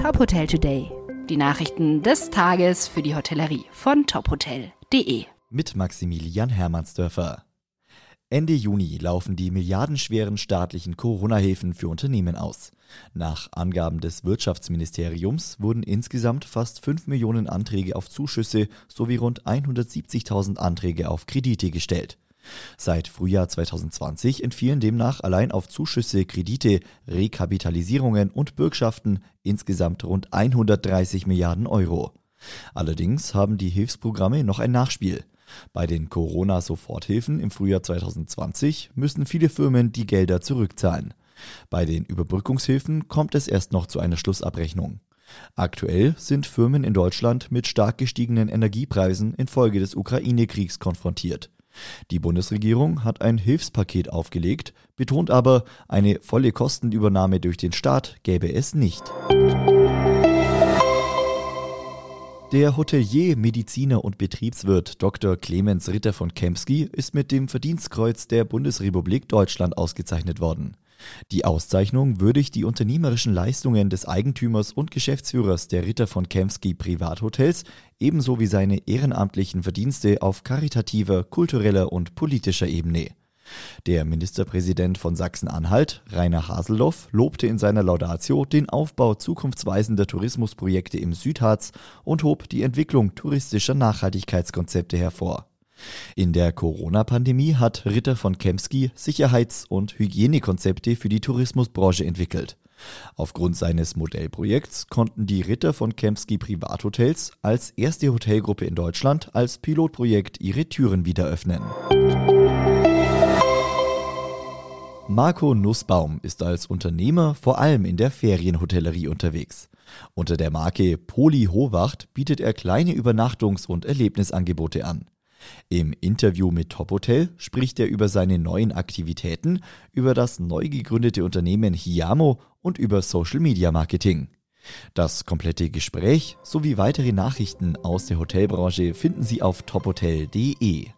Top Hotel Today. Die Nachrichten des Tages für die Hotellerie von tophotel.de. Mit Maximilian Hermannsdörfer. Ende Juni laufen die milliardenschweren staatlichen Corona-Hilfen für Unternehmen aus. Nach Angaben des Wirtschaftsministeriums wurden insgesamt fast 5 Millionen Anträge auf Zuschüsse sowie rund 170.000 Anträge auf Kredite gestellt. Seit Frühjahr 2020 entfielen demnach allein auf Zuschüsse, Kredite, Rekapitalisierungen und Bürgschaften insgesamt rund 130 Milliarden Euro. Allerdings haben die Hilfsprogramme noch ein Nachspiel. Bei den Corona-Soforthilfen im Frühjahr 2020 müssen viele Firmen die Gelder zurückzahlen. Bei den Überbrückungshilfen kommt es erst noch zu einer Schlussabrechnung. Aktuell sind Firmen in Deutschland mit stark gestiegenen Energiepreisen infolge des Ukraine-Kriegs konfrontiert. Die Bundesregierung hat ein Hilfspaket aufgelegt, betont aber, eine volle Kostenübernahme durch den Staat gäbe es nicht. Der Hotelier, Mediziner und Betriebswirt Dr. Clemens Ritter von Kempski ist mit dem Verdienstkreuz der Bundesrepublik Deutschland ausgezeichnet worden. Die Auszeichnung würdigt die unternehmerischen Leistungen des Eigentümers und Geschäftsführers der Ritter von Kempski Privathotels ebenso wie seine ehrenamtlichen Verdienste auf karitativer, kultureller und politischer Ebene. Der Ministerpräsident von Sachsen-Anhalt, Rainer Haseloff, lobte in seiner Laudatio den Aufbau zukunftsweisender Tourismusprojekte im Südharz und hob die Entwicklung touristischer Nachhaltigkeitskonzepte hervor. In der Corona-Pandemie hat Ritter von Kempski Sicherheits- und Hygienekonzepte für die Tourismusbranche entwickelt. Aufgrund seines Modellprojekts konnten die Ritter von Kempski Privathotels als erste Hotelgruppe in Deutschland als Pilotprojekt ihre Türen wieder öffnen. Marco Nussbaum ist als Unternehmer vor allem in der Ferienhotellerie unterwegs. Unter der Marke Poli Howacht bietet er kleine Übernachtungs- und Erlebnisangebote an. Im Interview mit Top Hotel spricht er über seine neuen Aktivitäten, über das neu gegründete Unternehmen Hiamo und über Social Media Marketing. Das komplette Gespräch sowie weitere Nachrichten aus der Hotelbranche finden Sie auf tophotel.de.